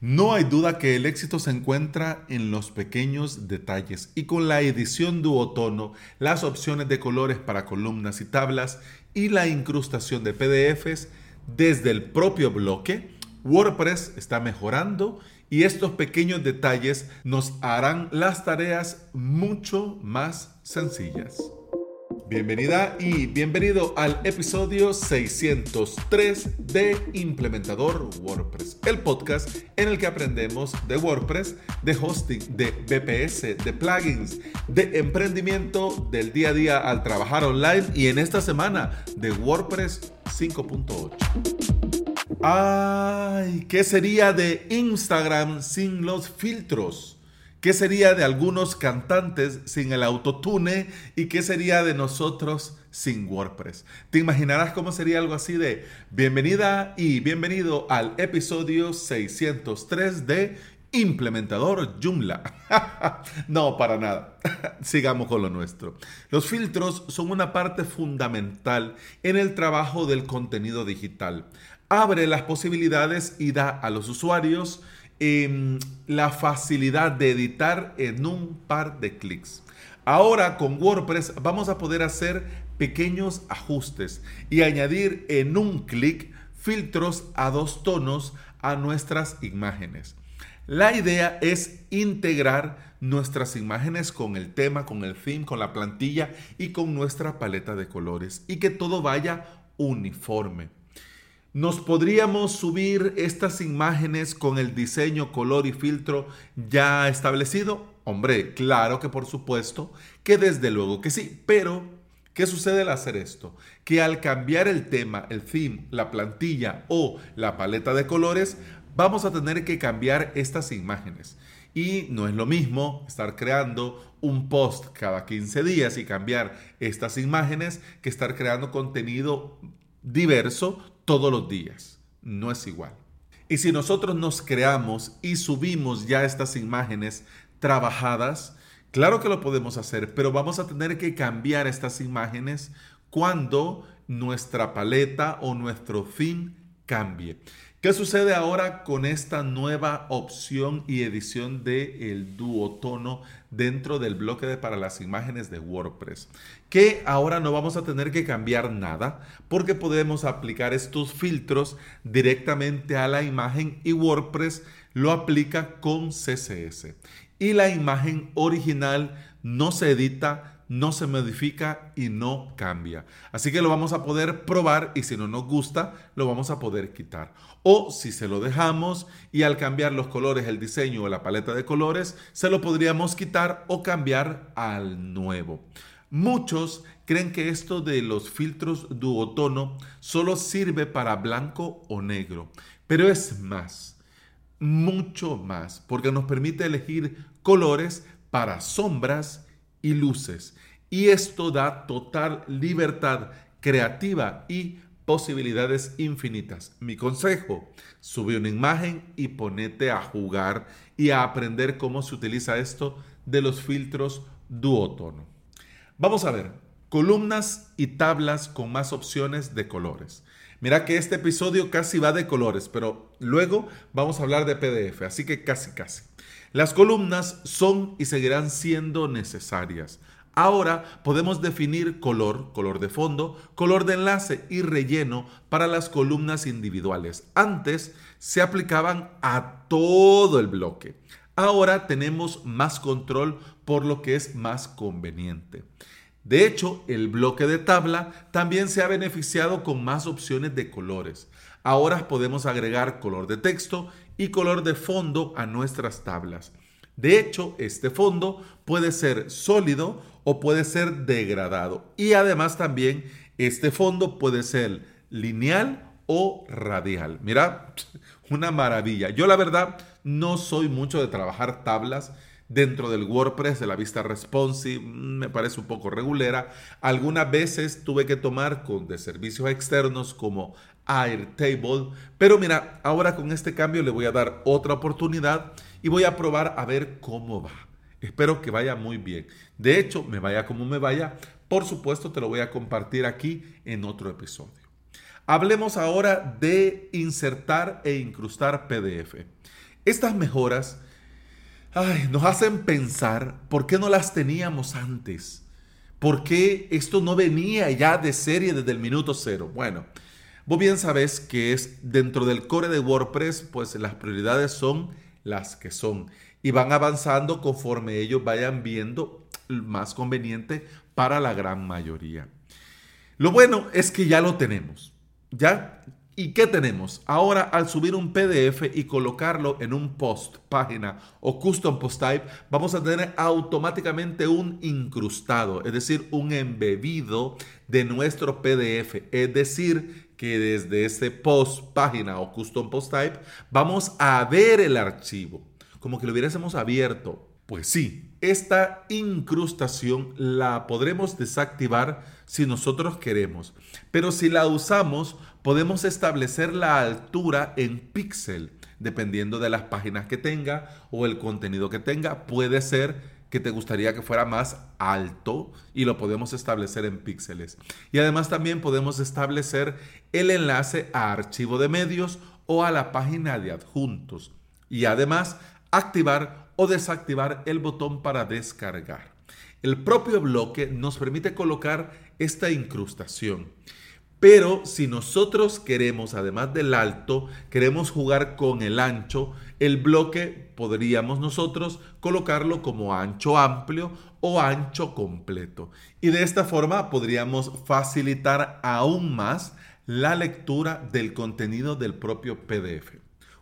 No hay duda que el éxito se encuentra en los pequeños detalles y con la edición duotono, las opciones de colores para columnas y tablas y la incrustación de PDFs desde el propio bloque, WordPress está mejorando y estos pequeños detalles nos harán las tareas mucho más sencillas. Bienvenida y bienvenido al episodio 603 de Implementador WordPress, el podcast en el que aprendemos de WordPress, de hosting, de BPS, de plugins, de emprendimiento del día a día al trabajar online y en esta semana de WordPress 5.8. Ay, ¿qué sería de Instagram sin los filtros? ¿Qué sería de algunos cantantes sin el autotune? ¿Y qué sería de nosotros sin WordPress? ¿Te imaginarás cómo sería algo así de bienvenida y bienvenido al episodio 603 de Implementador Joomla? no, para nada. Sigamos con lo nuestro. Los filtros son una parte fundamental en el trabajo del contenido digital. Abre las posibilidades y da a los usuarios Em, la facilidad de editar en un par de clics. Ahora con WordPress vamos a poder hacer pequeños ajustes y añadir en un clic filtros a dos tonos a nuestras imágenes. La idea es integrar nuestras imágenes con el tema, con el theme, con la plantilla y con nuestra paleta de colores y que todo vaya uniforme. ¿Nos podríamos subir estas imágenes con el diseño, color y filtro ya establecido? Hombre, claro que por supuesto, que desde luego que sí, pero ¿qué sucede al hacer esto? Que al cambiar el tema, el theme, la plantilla o la paleta de colores, vamos a tener que cambiar estas imágenes. Y no es lo mismo estar creando un post cada 15 días y cambiar estas imágenes que estar creando contenido diverso todos los días. No es igual. Y si nosotros nos creamos y subimos ya estas imágenes trabajadas, claro que lo podemos hacer, pero vamos a tener que cambiar estas imágenes cuando nuestra paleta o nuestro fin cambie. ¿Qué sucede ahora con esta nueva opción y edición de el duotono dentro del bloque de para las imágenes de WordPress? Que ahora no vamos a tener que cambiar nada porque podemos aplicar estos filtros directamente a la imagen y WordPress lo aplica con CSS. Y la imagen original no se edita no se modifica y no cambia. Así que lo vamos a poder probar y si no nos gusta, lo vamos a poder quitar. O si se lo dejamos y al cambiar los colores, el diseño o la paleta de colores, se lo podríamos quitar o cambiar al nuevo. Muchos creen que esto de los filtros duotono solo sirve para blanco o negro, pero es más, mucho más, porque nos permite elegir colores para sombras y luces. Y esto da total libertad creativa y posibilidades infinitas. Mi consejo, sube una imagen y ponete a jugar y a aprender cómo se utiliza esto de los filtros duotono. Vamos a ver, columnas y tablas con más opciones de colores. Mira que este episodio casi va de colores, pero luego vamos a hablar de PDF, así que casi casi. Las columnas son y seguirán siendo necesarias. Ahora podemos definir color, color de fondo, color de enlace y relleno para las columnas individuales. Antes se aplicaban a todo el bloque. Ahora tenemos más control por lo que es más conveniente. De hecho, el bloque de tabla también se ha beneficiado con más opciones de colores. Ahora podemos agregar color de texto y color de fondo a nuestras tablas. De hecho, este fondo puede ser sólido o puede ser degradado. Y además también este fondo puede ser lineal o radial. Mira, una maravilla. Yo la verdad no soy mucho de trabajar tablas dentro del WordPress de la vista responsive, me parece un poco regulera. Algunas veces tuve que tomar con de servicios externos como Airtable, pero mira, ahora con este cambio le voy a dar otra oportunidad y voy a probar a ver cómo va. Espero que vaya muy bien. De hecho, me vaya como me vaya, por supuesto te lo voy a compartir aquí en otro episodio. Hablemos ahora de insertar e incrustar PDF. Estas mejoras nos hacen pensar por qué no las teníamos antes. ¿Por qué esto no venía ya de serie desde el minuto cero? Bueno, vos bien sabes que es dentro del core de WordPress, pues las prioridades son las que son y van avanzando conforme ellos vayan viendo más conveniente para la gran mayoría. Lo bueno es que ya lo tenemos. ¿Ya? ¿Y qué tenemos? Ahora al subir un PDF y colocarlo en un post, página o custom post type, vamos a tener automáticamente un incrustado, es decir, un embebido de nuestro PDF. Es decir, que desde ese post, página o custom post type, vamos a ver el archivo, como que lo hubiésemos abierto. Pues sí, esta incrustación la podremos desactivar si nosotros queremos, pero si la usamos podemos establecer la altura en píxel, dependiendo de las páginas que tenga o el contenido que tenga. Puede ser que te gustaría que fuera más alto y lo podemos establecer en píxeles. Y además también podemos establecer el enlace a archivo de medios o a la página de adjuntos. Y además activar o desactivar el botón para descargar. El propio bloque nos permite colocar esta incrustación. Pero si nosotros queremos, además del alto, queremos jugar con el ancho, el bloque podríamos nosotros colocarlo como ancho amplio o ancho completo. Y de esta forma podríamos facilitar aún más la lectura del contenido del propio PDF.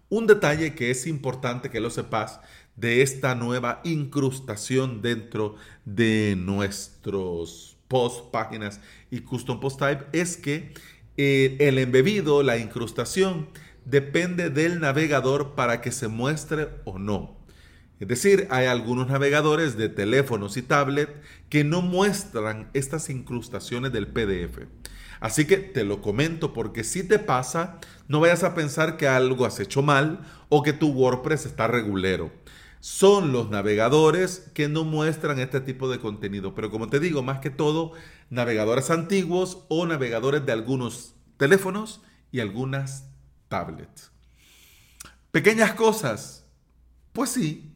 Un detalle que es importante que lo sepas de esta nueva incrustación dentro de nuestros post, páginas y custom post type es que eh, el embebido, la incrustación, depende del navegador para que se muestre o no. Es decir, hay algunos navegadores de teléfonos y tablet que no muestran estas incrustaciones del PDF. Así que te lo comento porque si te pasa, no vayas a pensar que algo has hecho mal o que tu WordPress está regulero son los navegadores que no muestran este tipo de contenido. Pero como te digo, más que todo, navegadores antiguos o navegadores de algunos teléfonos y algunas tablets. Pequeñas cosas. Pues sí,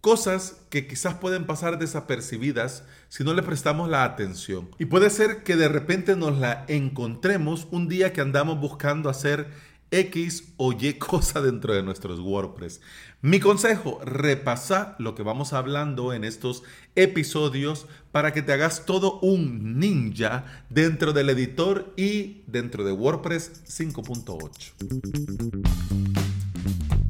cosas que quizás pueden pasar desapercibidas si no le prestamos la atención. Y puede ser que de repente nos la encontremos un día que andamos buscando hacer X o Y cosa dentro de nuestros WordPress. Mi consejo, repasa lo que vamos hablando en estos episodios para que te hagas todo un ninja dentro del editor y dentro de WordPress 5.8.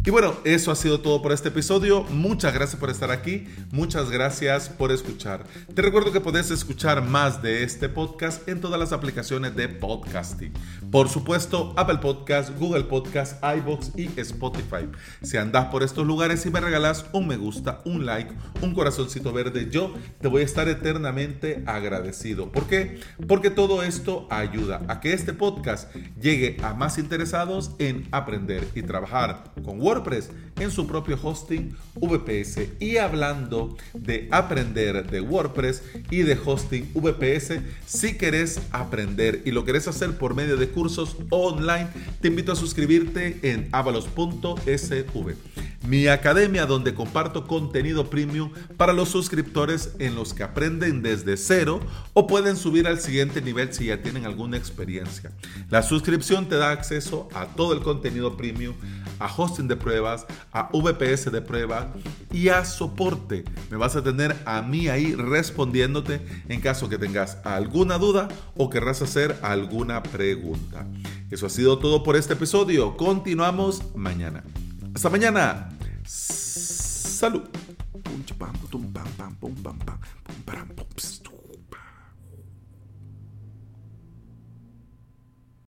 Y bueno, eso ha sido todo por este episodio. Muchas gracias por estar aquí. Muchas gracias por escuchar. Te recuerdo que puedes escuchar más de este podcast en todas las aplicaciones de podcasting. Por supuesto, Apple Podcast, Google Podcast, iBox y Spotify. Si andas por estos lugares y me regalas un me gusta, un like, un corazoncito verde, yo te voy a estar eternamente agradecido. ¿Por qué? Porque todo esto ayuda a que este podcast llegue a más interesados en aprender y trabajar con WordPress WordPress en su propio hosting VPS. Y hablando de aprender de WordPress y de hosting VPS, si querés aprender y lo querés hacer por medio de cursos online, te invito a suscribirte en avalos.sv mi academia donde comparto contenido premium para los suscriptores en los que aprenden desde cero o pueden subir al siguiente nivel si ya tienen alguna experiencia. La suscripción te da acceso a todo el contenido premium, a hosting de pruebas, a VPS de prueba y a soporte. Me vas a tener a mí ahí respondiéndote en caso que tengas alguna duda o querrás hacer alguna pregunta. Eso ha sido todo por este episodio. Continuamos mañana. Hasta mañana. Salud.